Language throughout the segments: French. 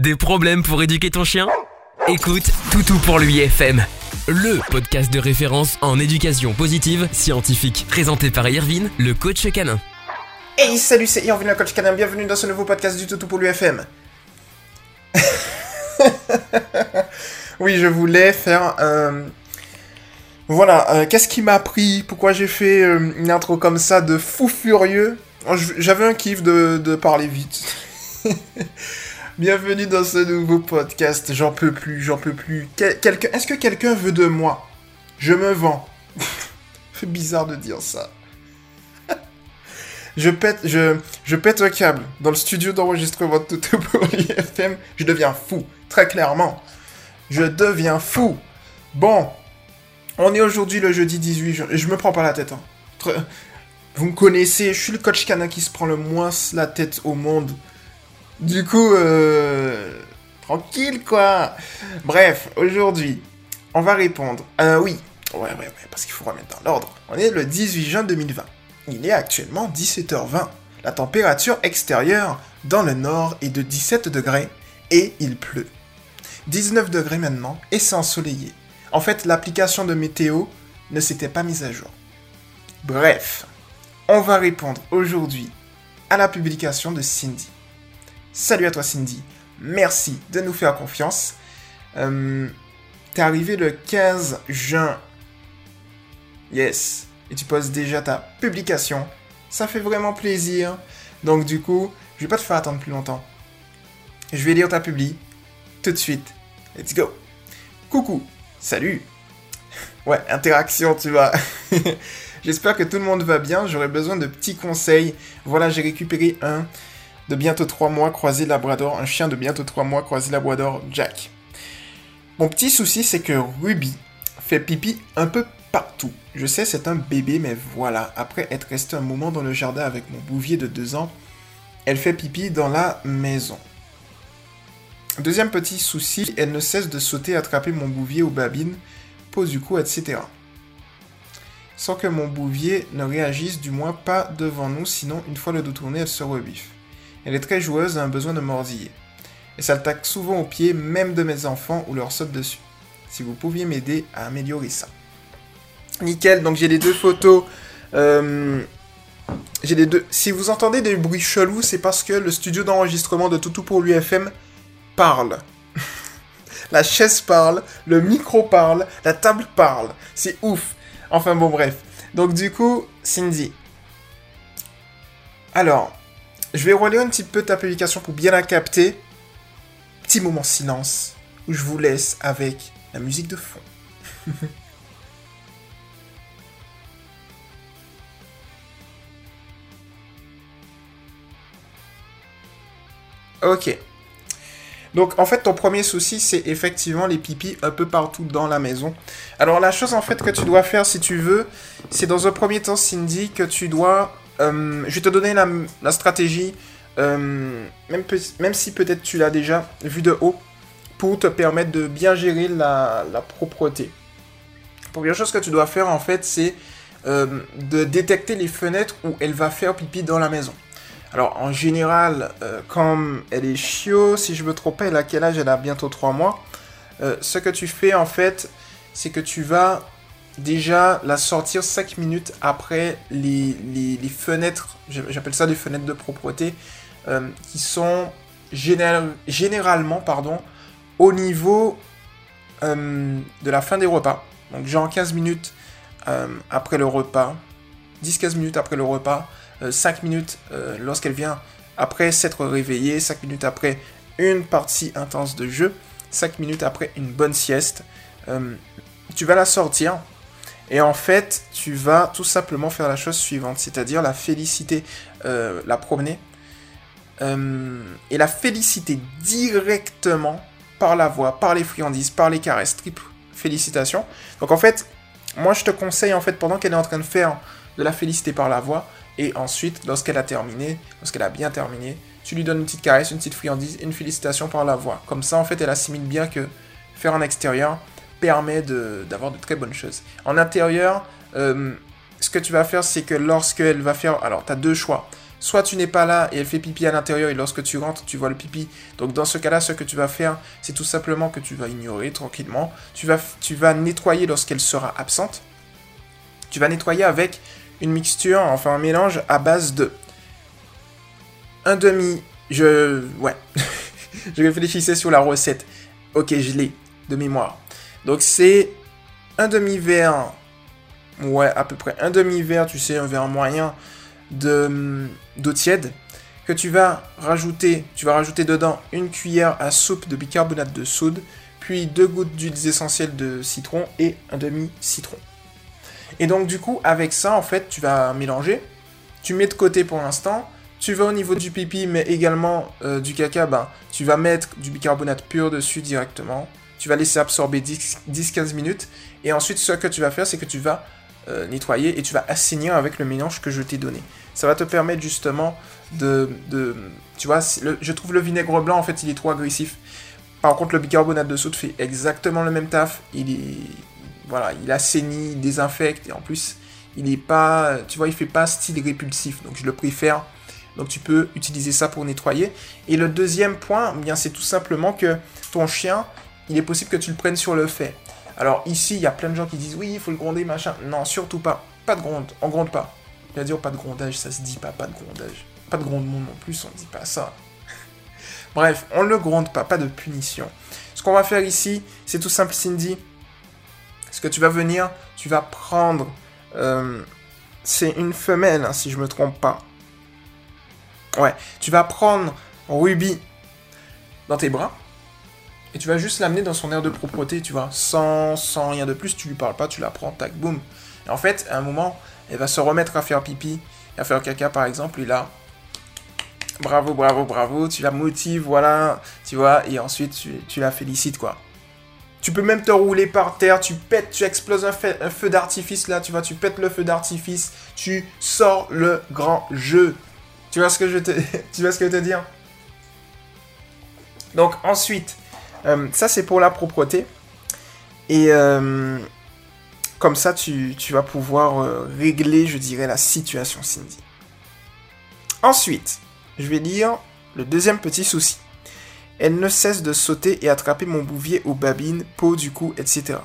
Des problèmes pour éduquer ton chien? Écoute Toutou pour lui FM, le podcast de référence en éducation positive scientifique, présenté par Irvine, le coach canin. Hey salut c'est Irvine le coach canin, bienvenue dans ce nouveau podcast du Toutou pour l'UFM. oui je voulais faire un... Voilà, euh, qu'est-ce qui m'a pris? Pourquoi j'ai fait euh, une intro comme ça de fou furieux? J'avais un kiff de parler vite. Bienvenue dans ce nouveau podcast. J'en peux plus, j'en peux plus. quelqu'un, est-ce que quelqu'un veut de moi? Je me vends. C'est bizarre de dire ça. je pète, je, pète un câble dans le studio d'enregistrement de tout pour l'IFM. Je deviens fou, très clairement. Je deviens fou. Bon, on est aujourd'hui le jeudi 18 juin. Je me prends pas la tête. Hein. Vous me connaissez, je suis le coach canin qui se prend le moins la tête au monde. Du coup, euh, tranquille quoi. Bref, aujourd'hui, on va répondre. Euh, oui, ouais, ouais, ouais, parce qu'il faut remettre dans l'ordre. On est le 18 juin 2020. Il est actuellement 17h20. La température extérieure dans le nord est de 17 degrés et il pleut. 19 degrés maintenant et c'est ensoleillé. En fait, l'application de météo ne s'était pas mise à jour. Bref, on va répondre aujourd'hui à la publication de Cindy. Salut à toi Cindy, merci de nous faire confiance. Euh, T'es arrivé le 15 juin. Yes. Et tu poses déjà ta publication. Ça fait vraiment plaisir. Donc du coup, je vais pas te faire attendre plus longtemps. Je vais lire ta publi tout de suite. Let's go. Coucou. Salut. Ouais, interaction, tu vois. J'espère que tout le monde va bien. J'aurais besoin de petits conseils. Voilà, j'ai récupéré un de bientôt 3 mois croisé labrador, un chien de bientôt 3 mois croisé labrador Jack. Mon petit souci c'est que Ruby fait pipi un peu partout. Je sais c'est un bébé mais voilà, après être resté un moment dans le jardin avec mon bouvier de 2 ans, elle fait pipi dans la maison. Deuxième petit souci, elle ne cesse de sauter, attraper mon bouvier ou babine, pose du coup, etc. Sans que mon bouvier ne réagisse, du moins pas devant nous, sinon une fois le dos tourné, elle se rebiffe. Elle est très joueuse et a un besoin de mordiller. Et ça le souvent au pied, même de mes enfants, ou leur saute dessus. Si vous pouviez m'aider à améliorer ça. Nickel, donc j'ai les deux photos. Euh, j'ai les deux. Si vous entendez des bruits chelous, c'est parce que le studio d'enregistrement de Toutou pour l'UFM parle. la chaise parle, le micro parle, la table parle. C'est ouf. Enfin bon, bref. Donc du coup, Cindy. Alors, je vais relire un petit peu ta publication pour bien la capter. Petit moment silence où je vous laisse avec la musique de fond. ok. Donc en fait ton premier souci c'est effectivement les pipis un peu partout dans la maison. Alors la chose en fait que tu dois faire si tu veux, c'est dans un premier temps Cindy que tu dois euh, je vais te donner la, stratégie, euh, même, même, si peut-être tu l'as déjà vu de haut, pour te permettre de bien gérer la, propreté. La première chose que tu dois faire en fait, c'est euh, de détecter les fenêtres où elle va faire pipi dans la maison. Alors en général, comme elle est chiot, si je me trompe pas, elle a quel âge? Elle a bientôt 3 mois. ce que tu fais en fait, c'est que tu vas déjà la sortir 5 minutes après les, fenêtres, j'appelle ça des fenêtres de propreté, euh, qui sont généralement pardon, au niveau euh, de la fin des repas. Donc genre 15 minutes euh, après le repas, 10-15 minutes après le repas, 5 minutes lorsqu'elle vient après s'être réveillée, 5 minutes après une partie intense de jeu, 5 minutes après une bonne sieste. tu vas la sortir et en fait, tu vas tout simplement faire la chose suivante, c'est-à-dire la féliciter, euh, la promener, euh, et la féliciter directement par la voix, par les friandises, par les caresses. Triple félicitations. Donc en fait, moi je te conseille en fait pendant qu'elle est en train de faire de la féliciter par la voix, et ensuite lorsqu'elle a terminé, lorsqu'elle a bien terminé, tu lui donnes une petite caresse, une petite friandise, une félicitation par la voix. Comme ça en fait elle assimile bien que faire en extérieur, permet d'avoir de, très bonnes choses. En intérieur, euh, ce que tu vas faire, c'est que lorsqu'elle va faire... Alors, tu as deux choix. soit tu n'es pas là et elle fait pipi à l'intérieur et lorsque tu rentres, tu vois le pipi. Donc dans ce cas-là, ce que tu vas faire, c'est tout simplement que tu vas ignorer tranquillement. Tu vas, tu vas nettoyer lorsqu'elle sera absente. Tu vas nettoyer avec une mixture, enfin un mélange à base de un demi... Je... Ouais. je réfléchissais sur la recette. Ok, je l'ai de mémoire. Donc c'est un demi-verre... Ouais, à peu près un demi-verre, tu sais, un verre moyen de d'eau tiède que tu vas rajouter, tu vas rajouter dedans une cuillère à soupe de bicarbonate de soude, puis deux gouttes d'huile essentielles de citron et un demi citron. Et donc du coup, avec ça, en fait, tu vas mélanger, tu mets de côté pour l'instant, tu vas au niveau du pipi, mais également euh, du caca, ben, tu vas mettre du bicarbonate pur dessus directement, tu vas laisser absorber 10-15 minutes, et ensuite ce que tu vas faire, c'est que tu vas euh, nettoyer et tu vas assainir avec le mélange que je t'ai donné. Ça va te permettre justement de... tu vois, je trouve le vinaigre blanc, en fait, il est trop agressif. Par contre, le bicarbonate de soude fait exactement le même taf. Il est... Voilà, il assainit, il désinfecte, et en plus, il est pas... Tu vois, il fait pas style répulsif, donc je le préfère. Donc tu peux utiliser ça pour nettoyer. Et le deuxième point, eh bien c'est tout simplement que ton chien, il est possible que tu le prennes sur le fait. Alors ici, il y a plein de gens qui disent oui, il faut le gronder, machin. Non, surtout pas. Pas de gronde. On gronde pas. à dire pas de grondage, ça se dit pas, pas de grondage. Pas de grondement non plus, on dit pas ça. Bref, on le gronde pas, pas de punition. Ce qu'on va faire ici, c'est tout simple, Cindy. Ce que tu vas venir, tu vas prendre. Euh, c'est une femelle, hein, si je me trompe pas. Ouais, tu vas prendre Ruby dans tes bras et tu vas juste l'amener dans son air de propreté, tu vois, sans, rien de plus, tu lui parles pas, tu la prends, tac, boum. Et en fait, à un moment, elle va se remettre à faire pipi, à faire caca par exemple, et là, bravo, bravo, bravo, tu la motives, voilà, tu vois, et ensuite tu, la félicites, quoi. Tu peux même te rouler par terre, tu pètes, tu exploses un, un feu d'artifice là, tu vois, tu pètes le feu d'artifice, tu sors le grand jeu. Tu vois ce que je te, tu vois ce que je veux te dire? Donc ensuite, euh, ça c'est pour la propreté. Et euh, comme ça, tu, vas pouvoir euh, régler, je dirais, la situation, Cindy. Ensuite, je vais dire le deuxième petit souci. Elle ne cesse de sauter et attraper mon bouvier aux babines, peau du cou, etc.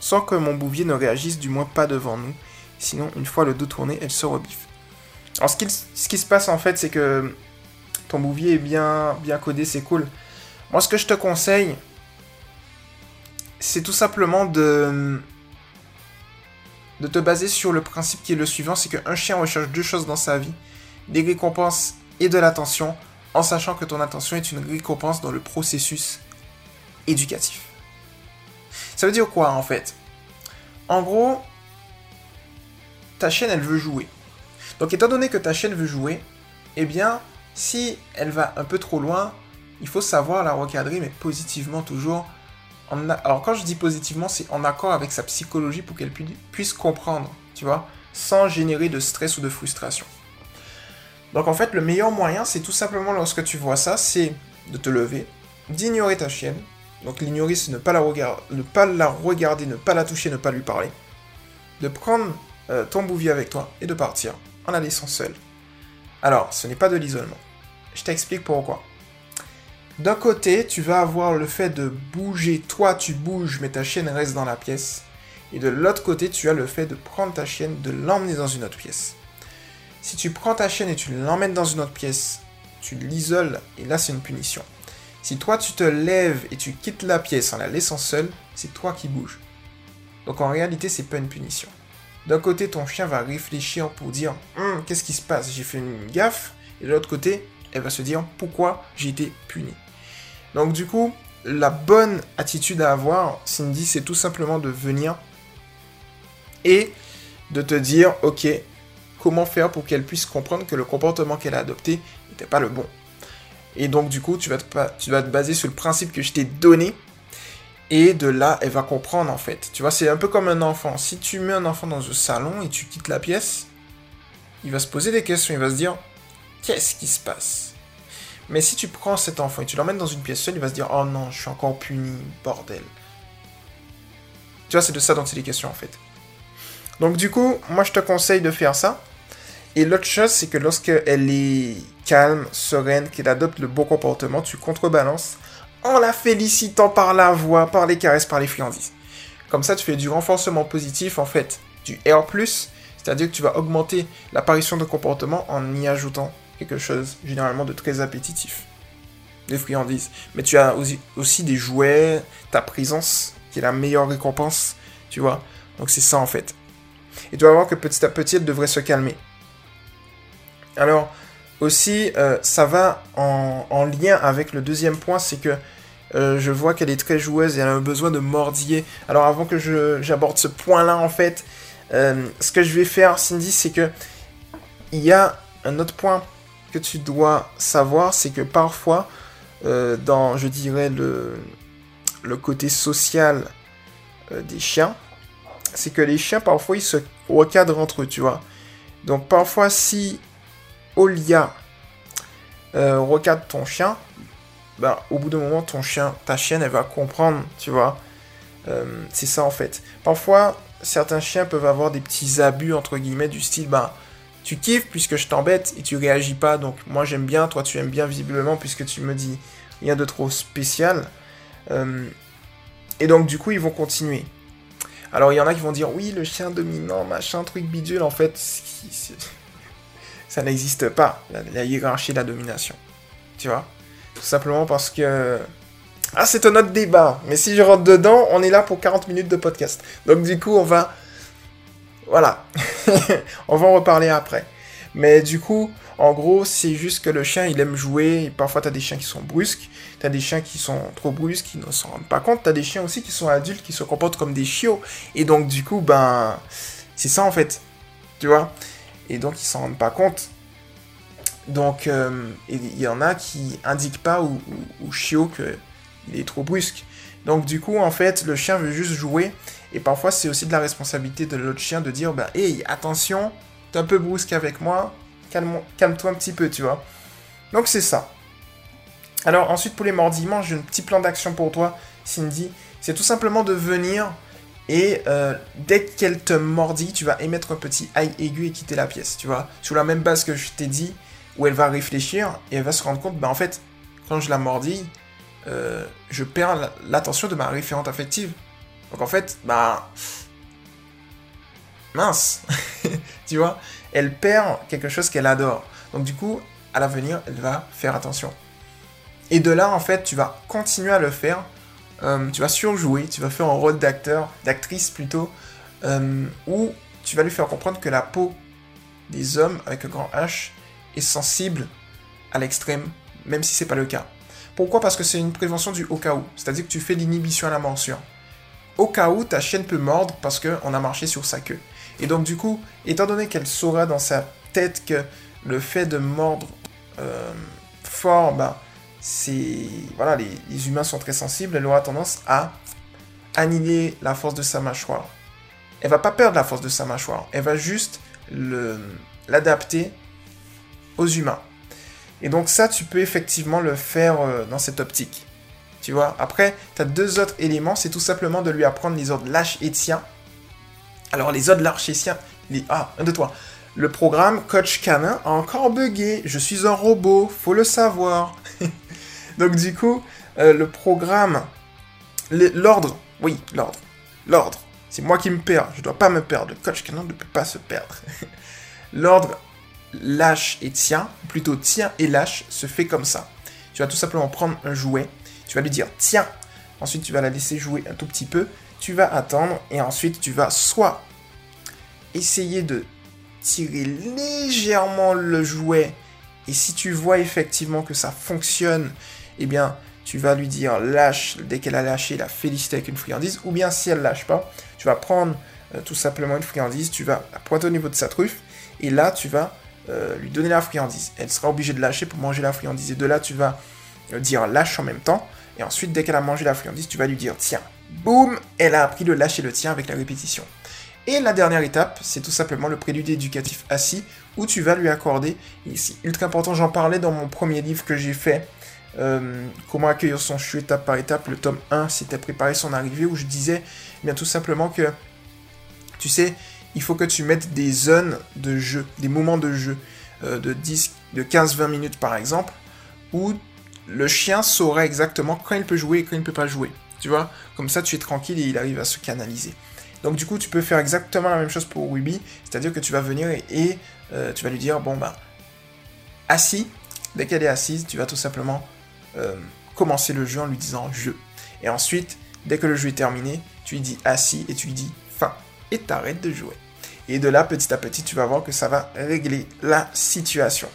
Sans que mon bouvier ne réagisse, du moins pas devant nous. Sinon, une fois le dos tourné, elle se rebiffe. Alors, ce qui, se passe en fait, c'est que ton bouvier est bien codé, c'est cool. Moi, ce que je te conseille, c'est tout simplement de, de te baser sur le principe qui est le suivant c'est qu'un chien recherche deux choses dans sa vie des récompenses et de l'attention, en sachant que ton attention est une récompense dans le processus éducatif. Ça veut dire quoi en fait? En gros, ta chienne elle veut jouer. Donc étant donné que ta chienne veut jouer, eh bien, si elle va un peu trop loin, il faut savoir la recadrer, mais positivement toujours. Alors quand je dis positivement, c'est en accord avec sa psychologie pour qu'elle puisse comprendre, tu vois, sans générer de stress ou de frustration. Donc en fait, le meilleur moyen, c'est tout simplement lorsque tu vois ça, c'est de te lever, d'ignorer ta chienne. Donc l'ignorer, c'est ne, pas la ne pas la regarder, ne pas la toucher, ne pas lui parler. De prendre euh, ton bouvier avec toi et de partir en la laissant seule. Alors, ce n'est pas de l'isolement. Je t'explique pourquoi. D'un côté, tu vas avoir le fait de bouger, toi tu bouges, mais ta chienne reste dans la pièce. Et de l'autre côté, tu as le fait de prendre ta chienne, de l'emmener dans une autre pièce. Si tu prends ta chienne et tu l'emmènes dans une autre pièce, tu l'isoles, et là c'est une punition. Si toi tu te lèves et tu quittes la pièce en la laissant seule, c'est toi qui bouges. Donc en réalité, c'est pas une punition. D'un côté, ton chien va réfléchir pour dire hum, qu'est-ce qui se passe? J'ai fait une gaffe. Et de l'autre côté, elle va se dire pourquoi j'ai été puni? Donc du coup, la bonne attitude à avoir, Cindy, c'est tout simplement de venir et de te dire ok, comment faire pour qu'elle puisse comprendre que le comportement qu'elle a adopté n'était pas le bon. Et donc du coup, tu vas, te, baser sur le principe que je t'ai donné et de là, elle va comprendre en fait. Tu vois, c'est un peu comme un enfant. Si tu mets un enfant dans un salon et tu quittes la pièce, il va se poser des questions. Il va se dire, qu'est-ce qui se passe? Mais si tu prends cet enfant et tu l'emmènes dans une pièce seule, il va se dire, oh non, je suis encore puni, bordel. Tu vois, c'est de ça dont il est question en fait. Donc du coup, moi je te conseille de faire ça. Et l'autre chose, c'est que lorsqu'elle est calme, sereine, qu'elle adopte le bon comportement, tu contrebalances en la félicitant par la voix, par les caresses, par les friandises. Comme ça, tu fais du renforcement positif, en fait, du R+, c'est-à-dire que tu vas augmenter l'apparition de comportement en y ajoutant quelque chose, généralement, de très appétitif. Des friandises. Mais tu as aussi, des jouets, ta présence, qui est la meilleure récompense, tu vois. Donc c'est ça, en fait. Et tu vas voir que petit à petit, elle devrait se calmer. Alors, aussi, euh, ça va en, lien avec le deuxième point, c'est que euh, je vois qu'elle est très joueuse et elle a besoin de mordiller. Alors, avant que j'aborde ce point-là, en fait, euh, ce que je vais faire, Cindy, c'est que il y a un autre point tu dois savoir, c'est que parfois, dans, je dirais, le, le côté social des chiens, c'est que les chiens, parfois, ils se recadrent entre eux, tu vois. Donc, parfois, si Olia euh, recadre ton chien, bah, au bout d'un moment, ton chien, ta chienne, elle va comprendre, tu vois. Euh, c'est ça en fait. Parfois, certains chiens peuvent avoir des petits abus, entre guillemets, du style, bah, tu kiffes puisque je t'embête et tu réagis pas, donc moi j'aime bien, toi tu aimes bien visiblement puisque tu me dis rien de trop spécial. Euh, et donc du coup, ils vont continuer. Alors il y en a qui vont dire, oui, le chien dominant, machin, truc bidule, en fait, ça n'existe pas, la, hiérarchie de la domination. Tu vois? Tout simplement parce que... Ah, c'est un autre débat, mais si je rentre dedans, on est là pour 40 minutes de podcast. Donc du coup, on va... Voilà. on va en reparler après. Mais du coup, en gros, c'est juste que le chien, il aime jouer. Et parfois, t'as des chiens qui sont brusques. T'as des chiens qui sont trop brusques, qui ne s'en rendent pas compte. T'as des chiens aussi qui sont adultes, qui se comportent comme des chiots. Et donc, du coup, ben... C'est ça, en fait. Tu vois? Et donc ils s'en rendent pas compte. Donc euh, il y en a qui indiquent pas ou, chiot qu'il est trop brusque. Donc du coup en fait le chien veut juste jouer et parfois c'est aussi de la responsabilité de l'autre chien de dire bah hey attention t'es un peu brusque avec moi calme-toi un petit peu tu vois. Donc c'est ça. Alors ensuite pour les mordillements j'ai un petit plan d'action pour toi Cindy. C'est tout simplement de venir et euh, dès qu'elle te mordit, tu vas émettre un petit aïe aigu et quitter la pièce, tu vois. Sur la même base que je t'ai dit, où elle va réfléchir et elle va se rendre compte, bah en fait, quand je la mordis, euh, je perds l'attention de ma référente affective. Donc en fait, bah... Mince Tu vois Elle perd quelque chose qu'elle adore. Donc du coup, à l'avenir, elle va faire attention. Et de là, en fait, tu vas continuer à le faire euh, tu vas surjouer, tu vas faire un rôle d'acteur, d'actrice plutôt, euh, où tu vas lui faire comprendre que la peau des hommes avec un grand H est sensible à l'extrême, même si c'est pas le cas. Pourquoi? Parce que c'est une prévention du au cas où, c'est-à-dire que tu fais l'inhibition à la morsure. Au cas où ta chienne peut mordre parce qu'on a marché sur sa queue. Et donc du coup, étant donné qu'elle saura dans sa tête que le fait de mordre euh, fort, bah, c'est voilà, les, humains sont très sensibles, elle aura tendance à annihiler la force de sa mâchoire. Elle va pas perdre la force de sa mâchoire, elle va juste l'adapter aux humains. Et donc ça, tu peux effectivement le faire euh, dans cette optique. Tu vois Après, tu as deux autres éléments, c'est tout simplement de lui apprendre les ordres lâche et tiens. Alors les ordres lâche et tiens, les... Ah, un de toi. Le programme Coach Canin a encore bugué. Je suis un robot, faut le savoir. Donc du coup, euh, le programme, l'ordre, oui, l'ordre, l'ordre, c'est moi qui me perds, je dois pas me perdre, le coach canon ne peut pas se perdre. l'ordre lâche et tient, plutôt tient et lâche, se fait comme ça. Tu vas tout simplement prendre un jouet, tu vas lui dire tiens, ensuite tu vas la laisser jouer un tout petit peu, tu vas attendre et ensuite tu vas soit essayer de tirer légèrement le jouet et si tu vois effectivement que ça fonctionne eh bien, tu vas lui dire lâche, dès qu'elle a lâché, la féliciter avec une friandise, ou bien si elle lâche pas, tu vas prendre euh, tout simplement une friandise, tu vas la pointer au niveau de sa truffe, et là, tu vas euh, lui donner la friandise. Elle sera obligée de lâcher pour manger la friandise, et de là, tu vas euh, dire lâche en même temps, et ensuite, dès qu'elle a mangé la friandise, tu vas lui dire tiens. Boum, elle a appris le lâcher le tien avec la répétition. Et la dernière étape, c'est tout simplement le prélude éducatif assis, où tu vas lui accorder, ici, ultra important, j'en parlais dans mon premier livre que j'ai fait, euh, comment accueillir son chou étape par étape. Le tome 1, c'était préparer son arrivée, où je disais eh bien tout simplement que, tu sais, il faut que tu mettes des zones de jeu, des moments de jeu euh, de 10, de 15-20 minutes par exemple, où le chien saura exactement quand il peut jouer et quand il ne peut pas jouer. Tu vois? Comme ça, tu es tranquille et il arrive à se canaliser. Donc du coup, tu peux faire exactement la même chose pour Ruby, c'est-à-dire que tu vas venir et, euh, tu vas lui dire, bon bah, assis, dès qu'elle est assise, tu vas tout simplement euh, commencer le jeu en lui disant jeu. Et ensuite, dès que le jeu est terminé, tu lui dis assis et tu lui dis fin. Et t'arrêtes de jouer. Et de là, petit à petit, tu vas voir que ça va régler la situation.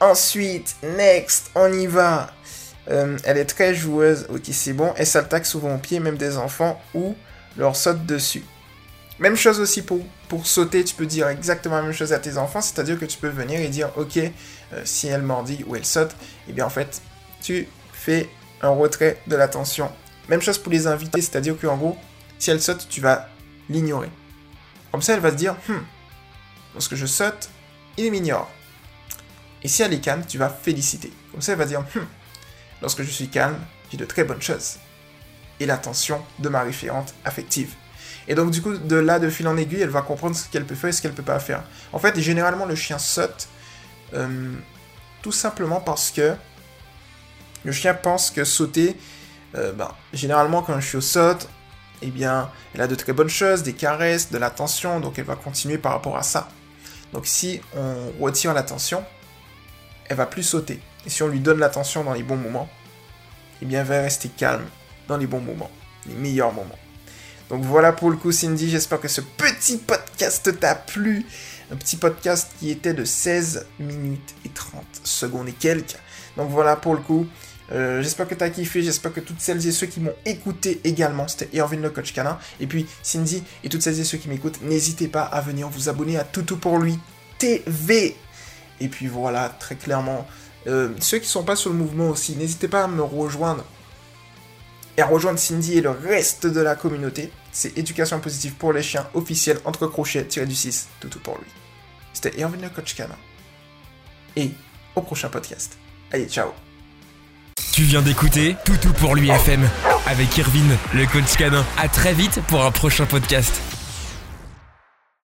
Ensuite, next, on y va. Euh, elle est très joueuse, ok c'est bon. Elle s'attaque souvent au pied, même des enfants, ou leur saute dessus. Même chose aussi pour, sauter, tu peux dire exactement la même chose à tes enfants, c'est-à-dire que tu peux venir et dire, ok, euh, si elle mordit ou elle saute, eh bien en fait, tu fais un retrait de l'attention. Même chose pour les invités, c'est-à-dire qu'en gros, si elle saute, tu vas l'ignorer. Comme ça, elle va se dire, hmm, lorsque je saute, il m'ignore. Et si elle est calme, tu vas féliciter. Comme ça, elle va dire, hmm, lorsque je suis calme, j'ai de très bonnes choses. Et l'attention de ma référente affective. Et donc, du coup, de là, de fil en aiguille, elle va comprendre ce qu'elle peut faire et ce qu'elle peut pas faire. En fait, généralement, le chien saute euh, tout simplement parce que le chien pense que sauter, euh, ben, généralement, quand un chiot saute, eh bien, elle a de très bonnes choses, des caresses, de l'attention, donc elle va continuer par rapport à ça. Donc, si on retire l'attention, elle va plus sauter. Et si on lui donne l'attention dans les bons moments, eh bien, elle va rester calme dans les bons moments, les meilleurs moments. Donc voilà pour le coup Cindy, j'espère que ce petit podcast t'a plu. Un petit podcast qui était de 16 minutes et 30 secondes et quelques. Donc voilà pour le coup. Euh, j'espère que tu as kiffé, j'espère que toutes celles et ceux qui m'ont écouté également, c'était Erwin le coach canin. Et puis Cindy et toutes celles et ceux qui m'écoutent, n'hésitez pas à venir vous abonner à Toutou pour lui TV. Et puis voilà, très clairement, euh, ceux qui sont pas sur le mouvement aussi, n'hésitez pas à me rejoindre et à rejoindre Cindy et le reste de la communauté. C'est Éducation positive pour les chiens officiel entre crochets tiré du 6, tout, tout pour lui. C'était Erwin le coach canin. Et au prochain podcast. Allez, ciao Tu viens d'écouter Toutou pour lui FM avec Irvine, le coach canin. À très vite pour un prochain podcast.